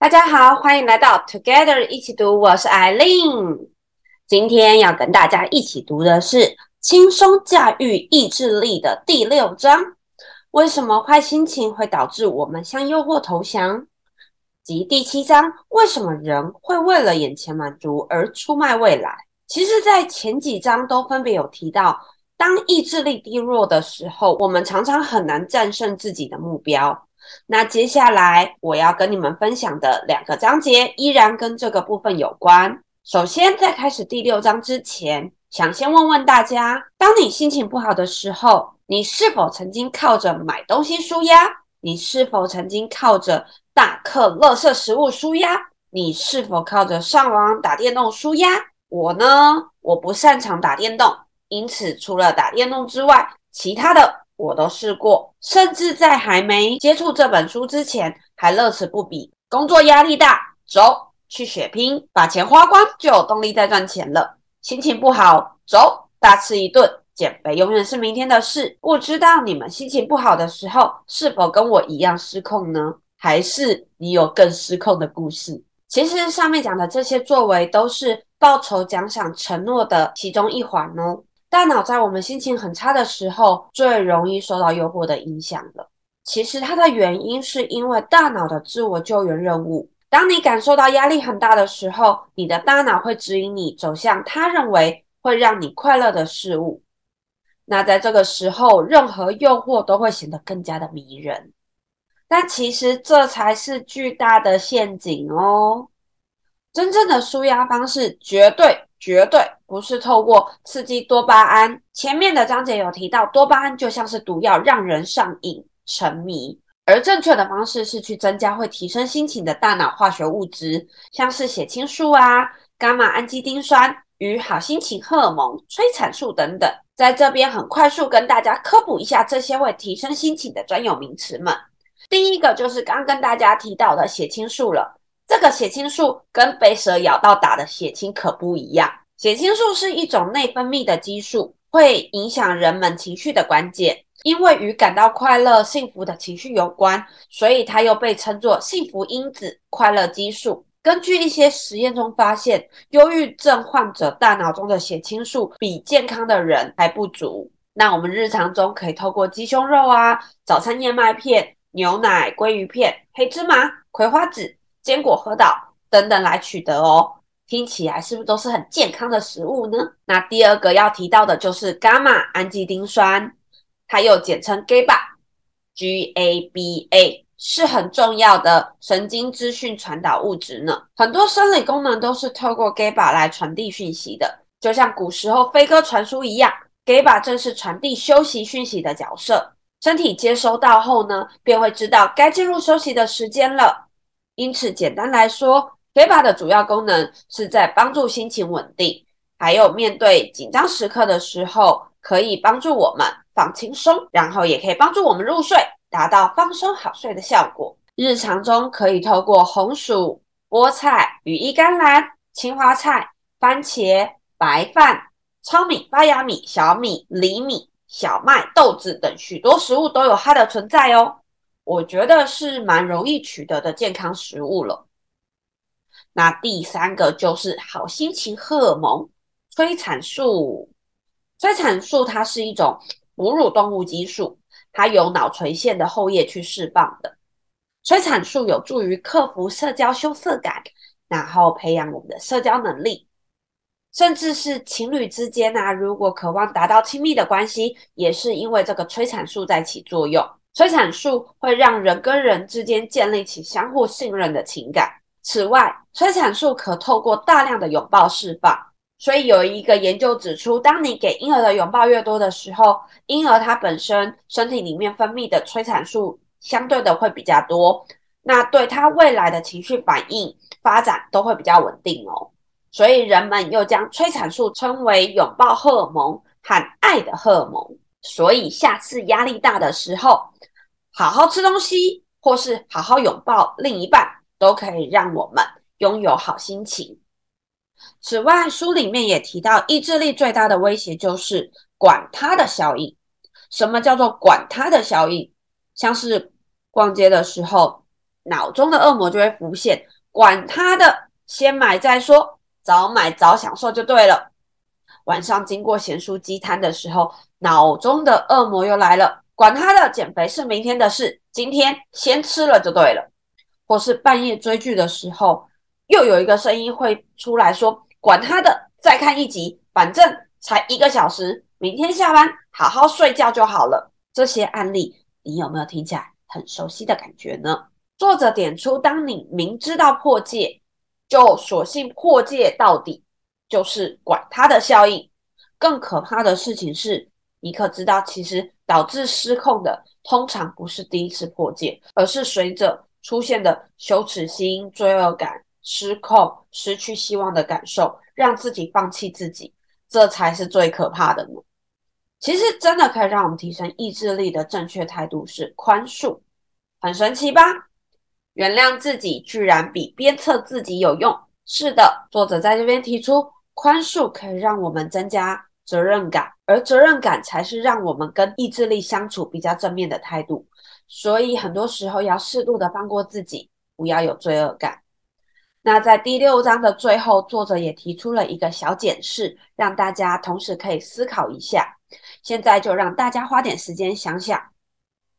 大家好，欢迎来到 Together 一起读，我是艾琳。今天要跟大家一起读的是《轻松驾驭意志力》的第六章。为什么坏心情会导致我们向诱惑投降？及第七章，为什么人会为了眼前满足而出卖未来？其实，在前几章都分别有提到，当意志力低落的时候，我们常常很难战胜自己的目标。那接下来我要跟你们分享的两个章节依然跟这个部分有关。首先，在开始第六章之前，想先问问大家：当你心情不好的时候，你是否曾经靠着买东西纾压？你是否曾经靠着大嗑垃圾食物纾压？你是否靠着上网打电动纾压？我呢，我不擅长打电动，因此除了打电动之外，其他的。我都试过，甚至在还没接触这本书之前，还乐此不疲。工作压力大，走去血拼，把钱花光就有动力再赚钱了。心情不好，走大吃一顿，减肥永远是明天的事。不知道你们心情不好的时候，是否跟我一样失控呢？还是你有更失控的故事？其实上面讲的这些作为，都是报酬、奖赏、承诺的其中一环哦。大脑在我们心情很差的时候，最容易受到诱惑的影响了。其实它的原因是因为大脑的自我救援任务。当你感受到压力很大的时候，你的大脑会指引你走向他认为会让你快乐的事物。那在这个时候，任何诱惑都会显得更加的迷人。但其实这才是巨大的陷阱哦。真正的舒压方式，绝对。绝对不是透过刺激多巴胺。前面的章节有提到，多巴胺就像是毒药，让人上瘾、沉迷。而正确的方式是去增加会提升心情的大脑化学物质，像是血清素啊、伽马氨基丁酸与好心情荷尔蒙催产素等等。在这边很快速跟大家科普一下这些会提升心情的专有名词们。第一个就是刚跟大家提到的血清素了。这个血清素跟被蛇咬到打的血清可不一样。血清素是一种内分泌的激素，会影响人们情绪的关键。因为与感到快乐、幸福的情绪有关，所以它又被称作幸福因子、快乐激素。根据一些实验中发现，忧郁症患者大脑中的血清素比健康的人还不足。那我们日常中可以透过鸡胸肉啊、早餐燕麦片、牛奶、鲑鱼片、黑芝麻、葵花籽。坚果、核桃等等来取得哦，听起来是不是都是很健康的食物呢？那第二个要提到的就是伽马氨基丁酸，它又简称 GABA，GABA 是很重要的神经资讯传导物质呢。很多生理功能都是透过 GABA 来传递讯息的，就像古时候飞鸽传书一样，GABA 正是传递休息讯息的角色。身体接收到后呢，便会知道该进入休息的时间了。因此，简单来说，GABA 的主要功能是在帮助心情稳定，还有面对紧张时刻的时候，可以帮助我们放轻松，然后也可以帮助我们入睡，达到放松好睡的效果。日常中可以透过红薯、菠菜、羽衣甘蓝、青花菜、番茄、白饭、糙米、发芽米、小米、藜米、小麦、豆子等许多食物都有它的存在哦。我觉得是蛮容易取得的健康食物了。那第三个就是好心情荷尔蒙催产素。催产素它是一种哺乳动物激素，它由脑垂腺的后叶去释放的。催产素有助于克服社交羞涩感，然后培养我们的社交能力，甚至是情侣之间啊，如果渴望达到亲密的关系，也是因为这个催产素在起作用。催产素会让人跟人之间建立起相互信任的情感。此外，催产素可透过大量的拥抱释放。所以有一个研究指出，当你给婴儿的拥抱越多的时候，婴儿他本身身体里面分泌的催产素相对的会比较多，那对他未来的情绪反应发展都会比较稳定哦。所以人们又将催产素称为拥抱荷尔蒙和爱的荷尔蒙。所以下次压力大的时候，好好吃东西，或是好好拥抱另一半，都可以让我们拥有好心情。此外，书里面也提到，意志力最大的威胁就是“管他的效应”。什么叫做“管他的效应”？像是逛街的时候，脑中的恶魔就会浮现，管他的，先买再说，早买早享受就对了。晚上经过咸酥鸡摊的时候，脑中的恶魔又来了，管他的，减肥是明天的事，今天先吃了就对了。或是半夜追剧的时候，又有一个声音会出来说，管他的，再看一集，反正才一个小时，明天下班好好睡觉就好了。这些案例，你有没有听起来很熟悉的感觉呢？作者点出，当你明知道破戒，就索性破戒到底。就是管他的效应，更可怕的事情是，你可知道，其实导致失控的通常不是第一次破戒，而是随着出现的羞耻心、罪恶感、失控、失去希望的感受，让自己放弃自己，这才是最可怕的呢。其实，真的可以让我们提升意志力的正确态度是宽恕，很神奇吧？原谅自己居然比鞭策自己有用。是的，作者在这边提出。宽恕可以让我们增加责任感，而责任感才是让我们跟意志力相处比较正面的态度。所以很多时候要适度的放过自己，不要有罪恶感。那在第六章的最后，作者也提出了一个小检视，让大家同时可以思考一下。现在就让大家花点时间想想，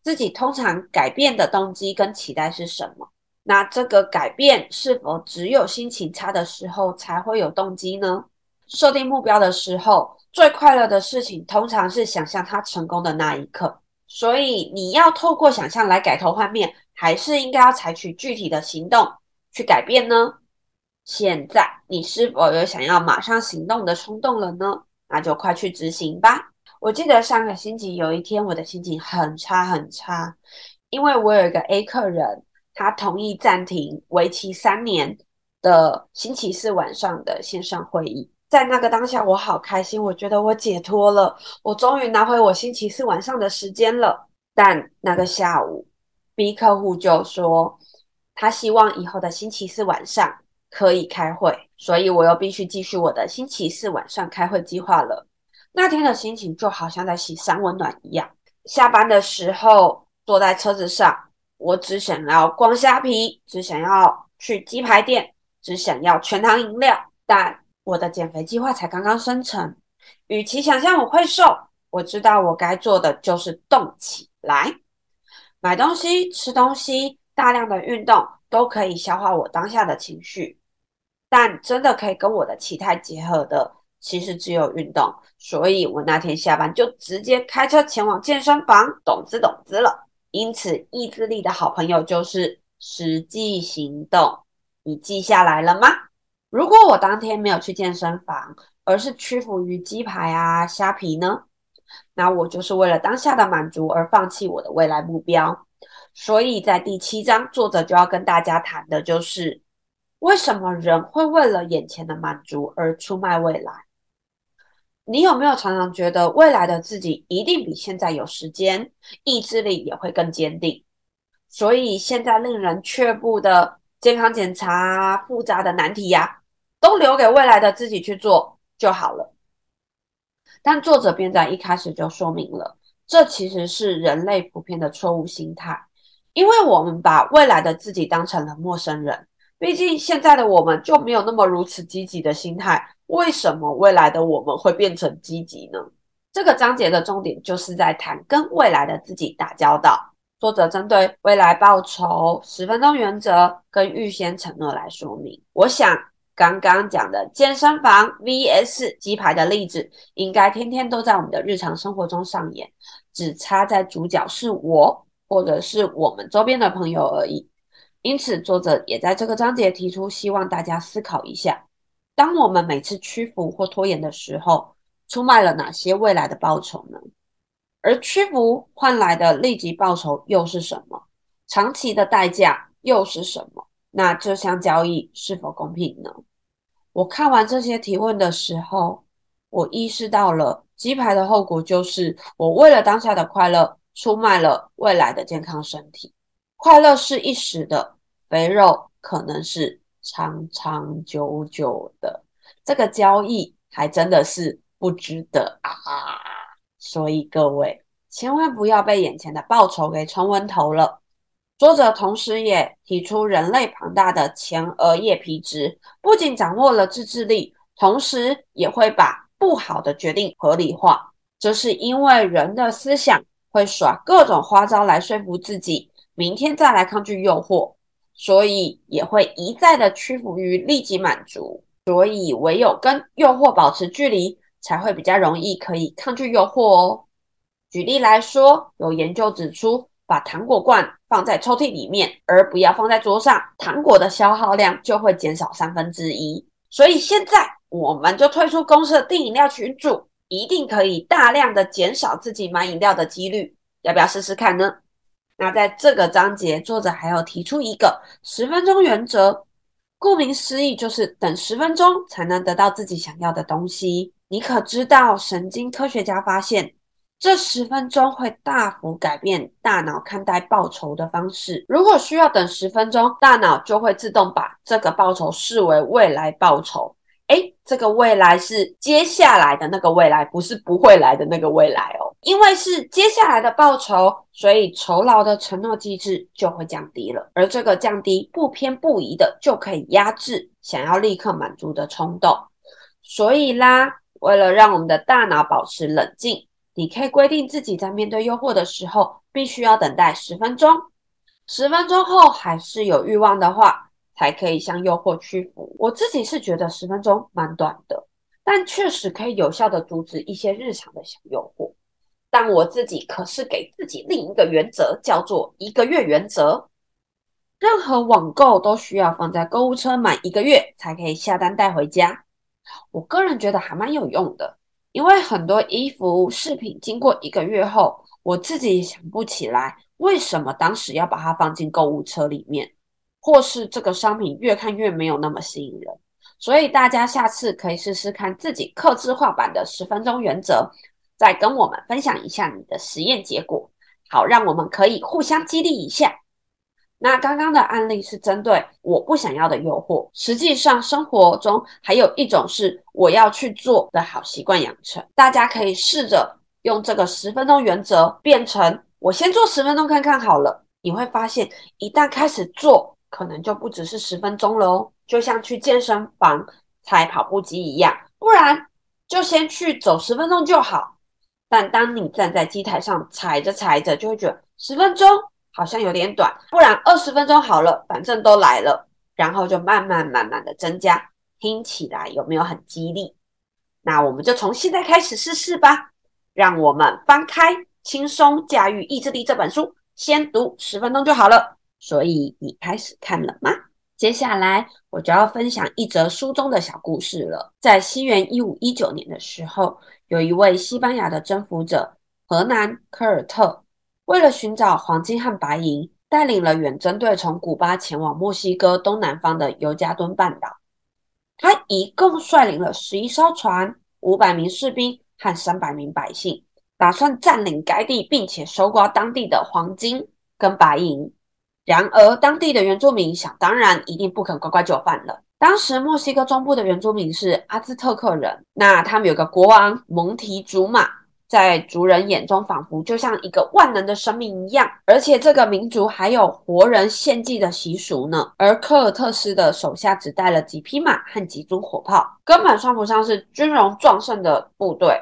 自己通常改变的动机跟期待是什么？那这个改变是否只有心情差的时候才会有动机呢？设定目标的时候，最快乐的事情通常是想象它成功的那一刻。所以，你要透过想象来改头换面，还是应该要采取具体的行动去改变呢？现在，你是否有想要马上行动的冲动了呢？那就快去执行吧。我记得上个星期有一天，我的心情很差很差，因为我有一个 A 客人，他同意暂停为期三年的星期四晚上的线上会议。在那个当下，我好开心，我觉得我解脱了，我终于拿回我星期四晚上的时间了。但那个下午，B 客户就说他希望以后的星期四晚上可以开会，所以我又必须继续我的星期四晚上开会计划了。那天的心情就好像在洗三温暖一样。下班的时候，坐在车子上，我只想要逛虾皮，只想要去鸡排店，只想要全糖饮料，但。我的减肥计划才刚刚生成，与其想象我会瘦，我知道我该做的就是动起来，买东西、吃东西、大量的运动都可以消化我当下的情绪，但真的可以跟我的期待结合的，其实只有运动。所以我那天下班就直接开车前往健身房，懂之懂之了。因此，意志力的好朋友就是实际行动。你记下来了吗？如果我当天没有去健身房，而是屈服于鸡排啊、虾皮呢？那我就是为了当下的满足而放弃我的未来目标。所以在第七章，作者就要跟大家谈的就是，为什么人会为了眼前的满足而出卖未来？你有没有常常觉得未来的自己一定比现在有时间，意志力也会更坚定？所以现在令人却步的健康检查、复杂的难题呀、都留给未来的自己去做就好了。但作者便在一开始就说明了，这其实是人类普遍的错误心态，因为我们把未来的自己当成了陌生人。毕竟现在的我们就没有那么如此积极的心态，为什么未来的我们会变成积极呢？这个章节的重点就是在谈跟未来的自己打交道。作者针对未来报酬、十分钟原则跟预先承诺来说明。我想。刚刚讲的健身房 vs 鸡排的例子，应该天天都在我们的日常生活中上演，只差在主角是我，或者是我们周边的朋友而已。因此，作者也在这个章节提出，希望大家思考一下：当我们每次屈服或拖延的时候，出卖了哪些未来的报酬呢？而屈服换来的立即报酬又是什么？长期的代价又是什么？那这项交易是否公平呢？我看完这些提问的时候，我意识到了鸡排的后果就是，我为了当下的快乐，出卖了未来的健康身体。快乐是一时的，肥肉可能是长长久久的。这个交易还真的是不值得啊！所以各位千万不要被眼前的报酬给冲昏头了。作者同时也提出，人类庞大的前额叶皮质不仅掌握了自制力，同时也会把不好的决定合理化。这是因为人的思想会耍各种花招来说服自己，明天再来抗拒诱惑，所以也会一再的屈服于立即满足。所以唯有跟诱惑保持距离，才会比较容易可以抗拒诱惑哦。举例来说，有研究指出，把糖果罐放在抽屉里面，而不要放在桌上，糖果的消耗量就会减少三分之一。所以现在我们就推出公司的订饮料群组，一定可以大量的减少自己买饮料的几率。要不要试试看呢？那在这个章节，作者还有提出一个十分钟原则，顾名思义，就是等十分钟才能得到自己想要的东西。你可知道，神经科学家发现，这十分钟会大幅改变大脑看待报酬的方式。如果需要等十分钟，大脑就会自动把这个报酬视为未来报酬。诶，这个未来是接下来的那个未来，不是不会来的那个未来哦。因为是接下来的报酬，所以酬劳的承诺机制就会降低了。而这个降低不偏不倚的，就可以压制想要立刻满足的冲动。所以啦，为了让我们的大脑保持冷静。你可以规定自己在面对诱惑的时候，必须要等待十分钟。十分钟后还是有欲望的话，才可以向诱惑屈服。我自己是觉得十分钟蛮短的，但确实可以有效的阻止一些日常的小诱惑。但我自己可是给自己另一个原则，叫做一个月原则。任何网购都需要放在购物车满一个月才可以下单带回家。我个人觉得还蛮有用的。因为很多衣服饰品经过一个月后，我自己也想不起来为什么当时要把它放进购物车里面，或是这个商品越看越没有那么吸引人。所以大家下次可以试试看自己客制化版的十分钟原则，再跟我们分享一下你的实验结果，好让我们可以互相激励一下。那刚刚的案例是针对我不想要的诱惑，实际上生活中还有一种是我要去做的好习惯养成。大家可以试着用这个十分钟原则变成我先做十分钟看看好了，你会发现一旦开始做，可能就不只是十分钟了哦，就像去健身房踩跑步机一样，不然就先去走十分钟就好。但当你站在机台上踩着踩着，就会觉得十分钟。好像有点短，不然二十分钟好了，反正都来了，然后就慢慢慢慢的增加，听起来有没有很激励？那我们就从现在开始试试吧。让我们翻开《轻松驾驭意志力》这本书，先读十分钟就好了。所以你开始看了吗？接下来我就要分享一则书中的小故事了。在西元一五一九年的时候，有一位西班牙的征服者荷兰科尔特。为了寻找黄金和白银，带领了远征队从古巴前往墨西哥东南方的尤加敦半岛。他一共率领了十一艘船、五百名士兵和三百名百姓，打算占领该地，并且搜刮当地的黄金跟白银。然而，当地的原住民想当然一定不肯乖乖就范了。当时，墨西哥中部的原住民是阿兹特克人，那他们有个国王蒙提祖玛。在族人眼中，仿佛就像一个万能的生命一样，而且这个民族还有活人献祭的习俗呢。而科尔特斯的手下只带了几匹马和几组火炮，根本算不上是军容壮盛的部队。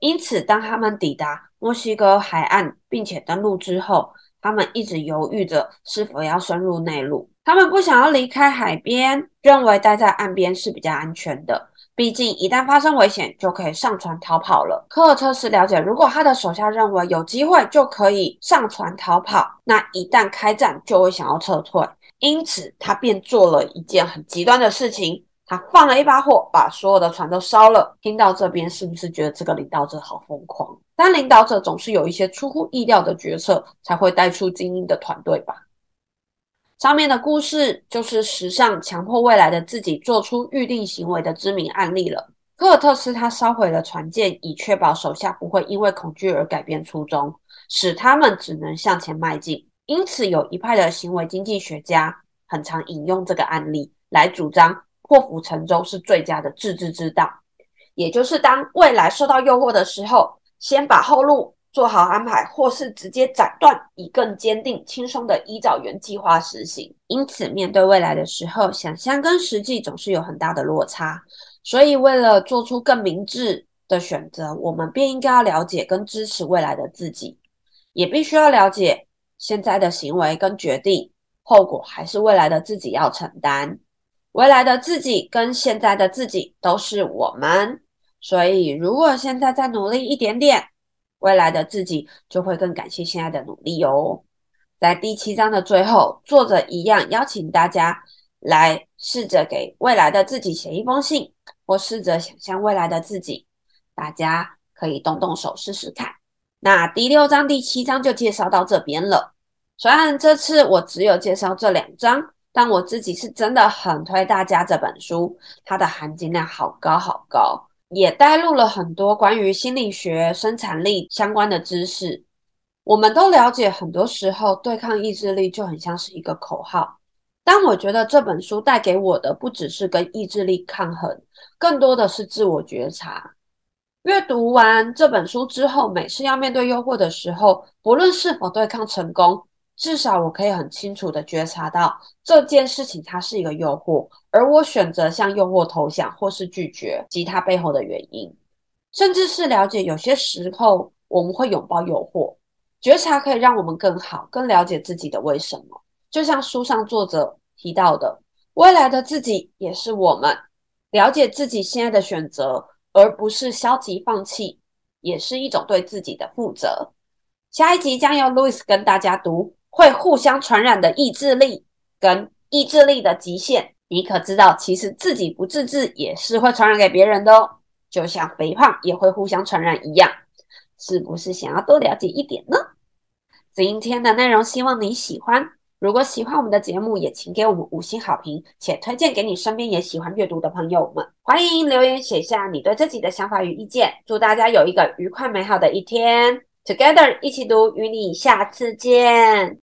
因此，当他们抵达墨西哥海岸并且登陆之后，他们一直犹豫着是否要深入内陆。他们不想要离开海边，认为待在岸边是比较安全的。毕竟，一旦发生危险，就可以上船逃跑了。科尔特斯了解，如果他的手下认为有机会就可以上船逃跑，那一旦开战就会想要撤退。因此，他便做了一件很极端的事情，他放了一把火，把所有的船都烧了。听到这边，是不是觉得这个领导者好疯狂？但领导者总是有一些出乎意料的决策，才会带出精英的团队吧。上面的故事就是时尚强迫未来的自己做出预定行为的知名案例了。科尔特斯他烧毁了船舰，以确保手下不会因为恐惧而改变初衷，使他们只能向前迈进。因此，有一派的行为经济学家很常引用这个案例来主张破釜沉舟是最佳的自治之道。也就是当未来受到诱惑的时候，先把后路做好安排，或是直接斩断，以更坚定、轻松的依照原计划实行。因此，面对未来的时候，想象跟实际总是有很大的落差。所以，为了做出更明智的选择，我们便应该要了解跟支持未来的自己，也必须要了解现在的行为跟决定后果，还是未来的自己要承担。未来的自己跟现在的自己都是我们，所以如果现在再努力一点点，未来的自己就会更感谢现在的努力哦。在第七章的最后，作者一样邀请大家来试着给未来的自己写一封信，或试着想象未来的自己。大家可以动动手试试看。那第六章、第七章就介绍到这边了。虽然这次我只有介绍这两章。但我自己是真的很推大家这本书，它的含金量好高好高，也带入了很多关于心理学、生产力相关的知识。我们都了解，很多时候对抗意志力就很像是一个口号。但我觉得这本书带给我的不只是跟意志力抗衡，更多的是自我觉察。阅读完这本书之后，每次要面对诱惑的时候，不论是否对抗成功，至少我可以很清楚的觉察到这件事情它是一个诱惑，而我选择向诱惑投降或是拒绝及它背后的原因，甚至是了解有些时候我们会拥抱诱惑，觉察可以让我们更好、更了解自己的为什么。就像书上作者提到的，未来的自己也是我们了解自己现在的选择，而不是消极放弃，也是一种对自己的负责。下一集将由 Louis 跟大家读。会互相传染的意志力跟意志力的极限，你可知道，其实自己不自制也是会传染给别人的哦，就像肥胖也会互相传染一样，是不是想要多了解一点呢？今天的内容希望你喜欢，如果喜欢我们的节目，也请给我们五星好评，且推荐给你身边也喜欢阅读的朋友们。欢迎留言写下你对自己的想法与意见，祝大家有一个愉快美好的一天。Together 一起读，与你下次见。